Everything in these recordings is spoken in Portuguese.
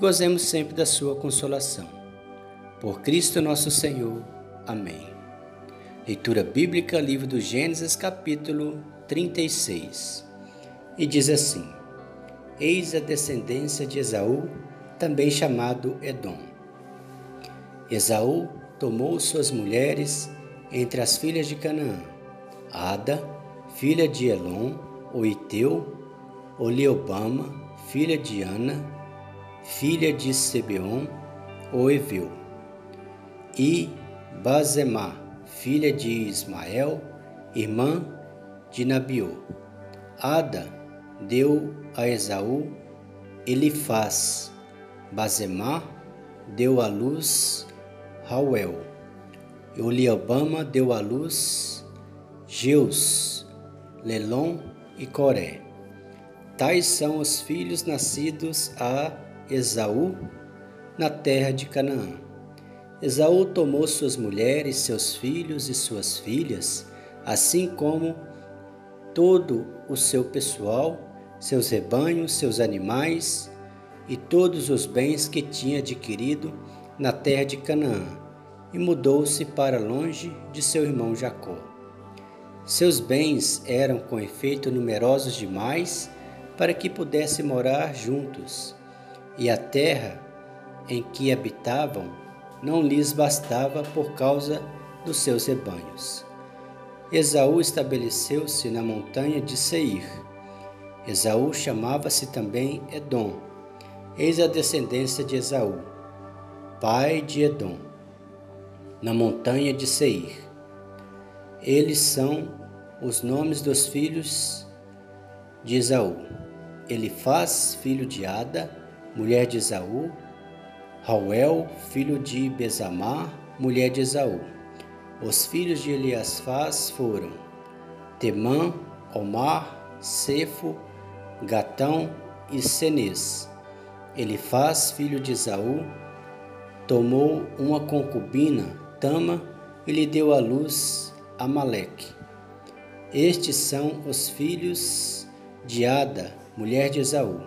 gozemos sempre da sua consolação. Por Cristo nosso Senhor. Amém. Leitura bíblica, livro do Gênesis, capítulo 36. E diz assim: Eis a descendência de Esaú, também chamado Edom. Esaú tomou suas mulheres entre as filhas de Canaã: Ada, filha de Elon, Oiteu, Oliobama, filha de Ana, filha de Sebeon, Eveu, e Bazemá, filha de Ismael, irmã de Nabiô. Ada deu a Esaú Elifaz, Bazemá deu à luz Rauel, Oliobama deu à luz Jeus, Lelon e Coré. Tais são os filhos nascidos a Esaú na terra de Canaã. Esaú tomou suas mulheres, seus filhos e suas filhas, assim como todo o seu pessoal, seus rebanhos, seus animais e todos os bens que tinha adquirido na terra de Canaã, e mudou-se para longe de seu irmão Jacó. Seus bens eram com efeito numerosos demais para que pudessem morar juntos e a terra em que habitavam não lhes bastava por causa dos seus rebanhos. Esaú estabeleceu-se na montanha de Seir. Esaú chamava-se também Edom. Eis a descendência de Esaú, pai de Edom, na montanha de Seir. Eles são os nomes dos filhos de Esaú. Elifaz, filho de Ada, mulher de Esaú, Rauel, filho de Bezamar, mulher de Esaú. Os filhos de Eliasfaz foram Temã, Omar, Cefo, Gatão e Senês. Elifaz, filho de Esaú, tomou uma concubina, Tama, e lhe deu à luz Amaleque. Estes são os filhos de Ada, mulher de Esaú.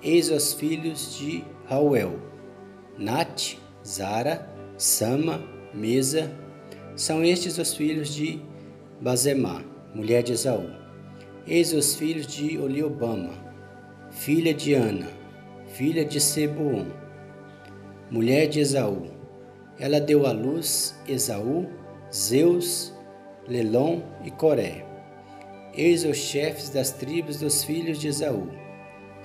Eis os filhos de Rauel, Nat, Zara, Sama, Mesa. São estes os filhos de Bazemá, mulher de Esaú. Eis os filhos de Oliobama, filha de Ana, filha de Seboon, mulher de Esaú. Ela deu à luz Esaú, Zeus, Lelon e Coré. Eis os chefes das tribos dos filhos de Esaú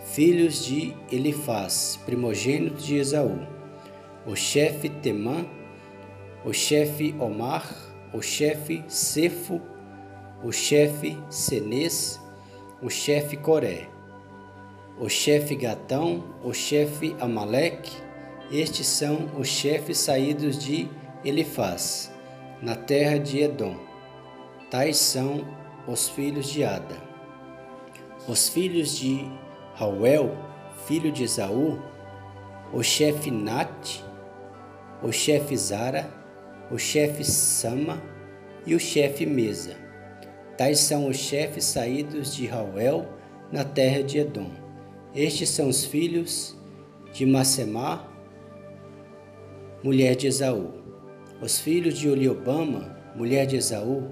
filhos de Elifaz, primogênito de Esaú, o chefe Temã, o chefe Omar, o chefe Cefo, o chefe Senês, o chefe Coré, o chefe Gatão, o chefe Amaleque, estes são os chefes saídos de Elifaz, na terra de Edom. Tais são os filhos de Ada. Os filhos de Rauel, filho de Esaú, o chefe Nat, o chefe Zara, o chefe Sama e o chefe Mesa. Tais são os chefes saídos de Rauel na terra de Edom. Estes são os filhos de Macemá, mulher de Esaú. Os filhos de Oliobama, mulher de Esaú,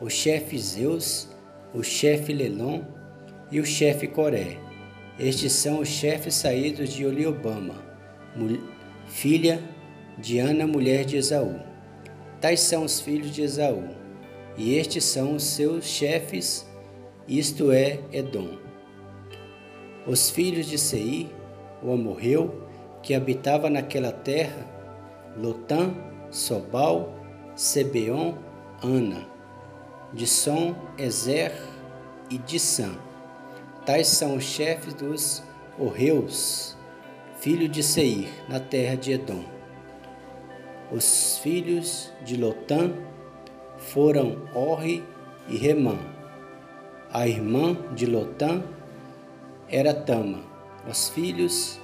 o chefe Zeus, o chefe Lelon e o chefe Coré. Estes são os chefes saídos de Oliobama, filha de Ana, mulher de Esaú. Tais são os filhos de Esaú, e estes são os seus chefes, isto é, Edom. Os filhos de Seir, o amorreu, que habitava naquela terra, Lotã, Sobal, Sebeon, Ana, de Som, Ezer e de Sam Tais são os chefes dos Orreus, filho de Seir, na terra de Edom. Os filhos de Lotã foram Orre e Remã. A irmã de Lotã era Tama. Os filhos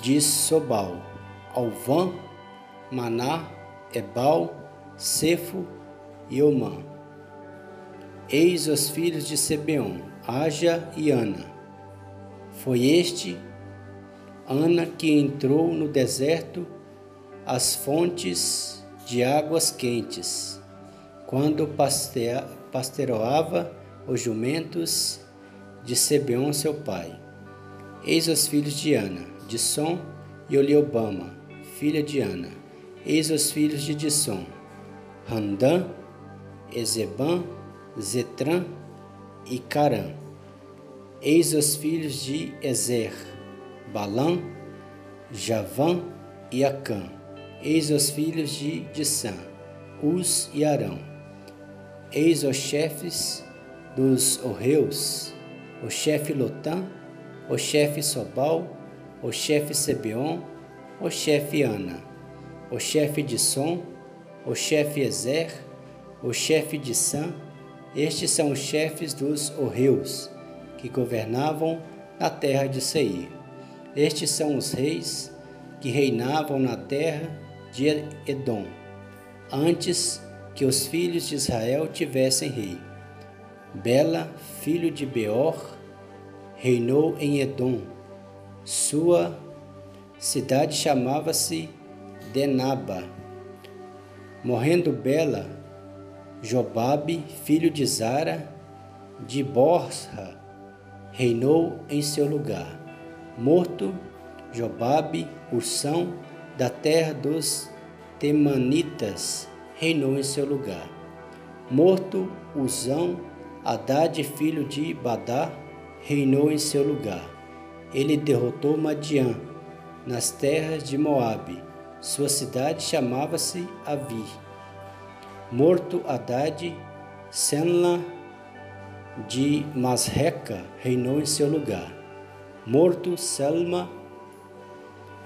de Sobal, Alvã, Maná, Ebal, Cefo e Omã. Eis os filhos de Sebeon, Aja e Ana. Foi este Ana que entrou no deserto às fontes de águas quentes, quando pastoreava os jumentos de Sebeon seu pai. Eis os filhos de Ana, Disson e Oliobama, filha de Ana. Eis os filhos de Disson, Randã, Ezebã, Zetran e Carã. Eis os filhos de Ezer, Balã, Javã e Acã. Eis os filhos de Dissã, Uz e Arão. Eis os chefes dos Orreus, o chefe Lotã, o chefe Sobal, o chefe Sebeon, o chefe Ana, o chefe de Som, o chefe Ezer, o chefe de Sam. Estes são os chefes dos Orreus, que governavam na terra de Seir. Estes são os reis que reinavam na terra de Edom, antes que os filhos de Israel tivessem rei. Bela, filho de Beor, reinou em Edom. Sua cidade chamava-se Denaba. Morrendo Bela, Jobabe, filho de Zara, de Borra, reinou em seu lugar. Morto Jobabe, Ursão, da terra dos Temanitas, reinou em seu lugar. Morto Uzão, Haddad, filho de Badá, reinou em seu lugar. Ele derrotou Madian nas terras de Moabe. Sua cidade chamava-se Avi. Morto Haddad, Senla de Masreca reinou em seu lugar. Morto Selma,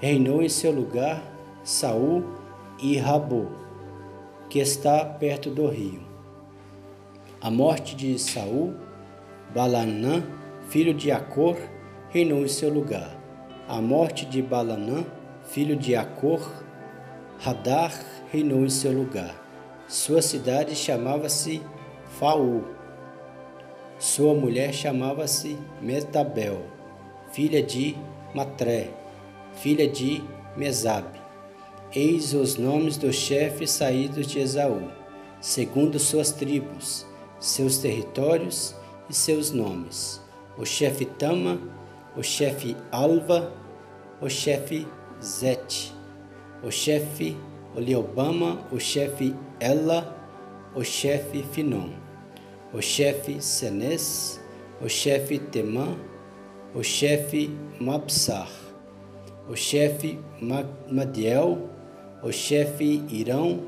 reinou em seu lugar Saul e Rabo, que está perto do rio. A morte de Saul, Balanã, filho de Acor, reinou em seu lugar. A morte de Balanã, filho de Acor, Hadar reinou em seu lugar. Sua cidade chamava-se Faú. Sua mulher chamava-se Metabel, filha de Matré, filha de Mesabe. Eis os nomes dos chefes saídos de Esaú, segundo suas tribos, seus territórios e seus nomes. O chefe Tama, o chefe Alva, o chefe Zete, o chefe Oliobama, o chefe Ela, o chefe Finon, o chefe Senes, o chefe Temã, o chefe Mabsar, o chefe Madiel, o chefe Irão.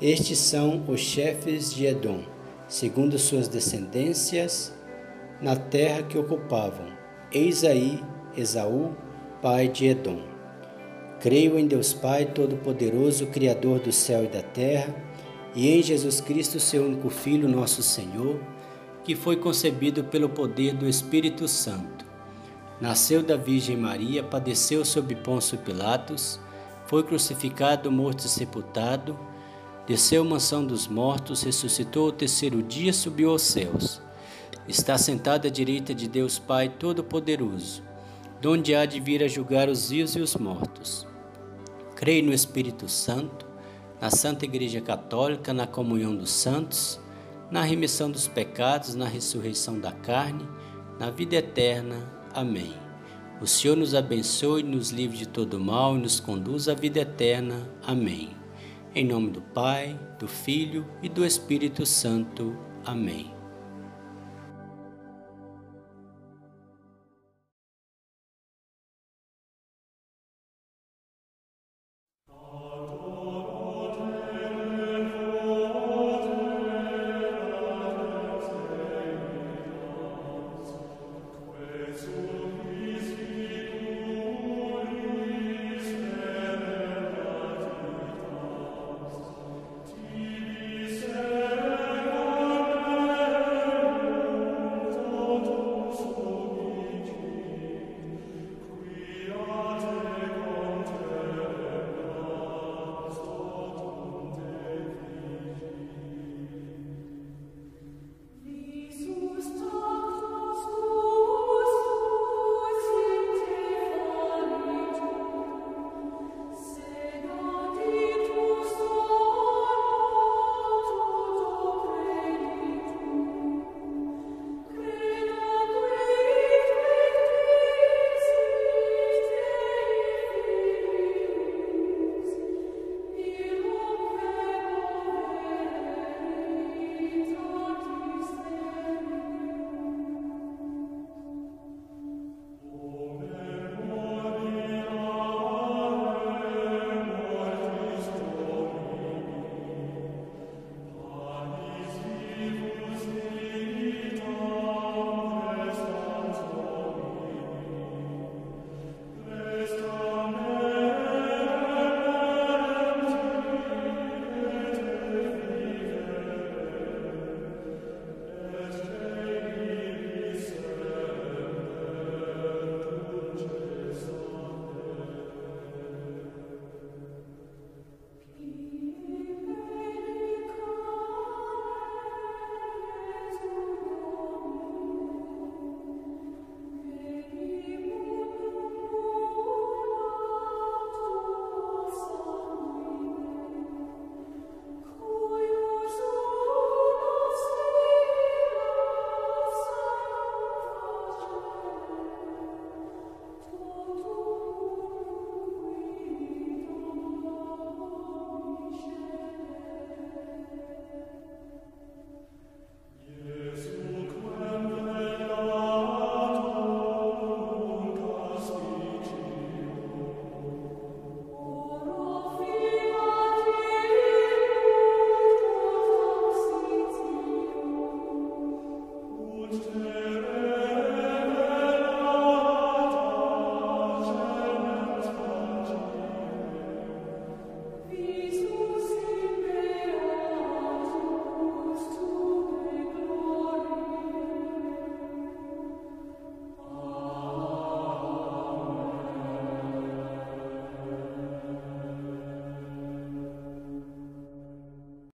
Estes são os chefes de Edom segundo suas descendências, na terra que ocupavam. Eis aí Esaú, pai de Edom. Creio em Deus Pai Todo-Poderoso, Criador do céu e da terra, e em Jesus Cristo, seu único Filho, nosso Senhor, que foi concebido pelo poder do Espírito Santo. Nasceu da Virgem Maria, padeceu sob Pôncio Pilatos, foi crucificado, morto e sepultado, Desceu mansão dos mortos, ressuscitou o terceiro dia, subiu aos céus. Está sentado à direita de Deus Pai Todo-Poderoso, donde há de vir a julgar os vivos e os mortos. Creio no Espírito Santo, na Santa Igreja Católica, na comunhão dos santos, na remissão dos pecados, na ressurreição da carne, na vida eterna. Amém. O Senhor nos abençoe, nos livre de todo mal e nos conduz à vida eterna. Amém. Em nome do Pai, do Filho e do Espírito Santo. Amém.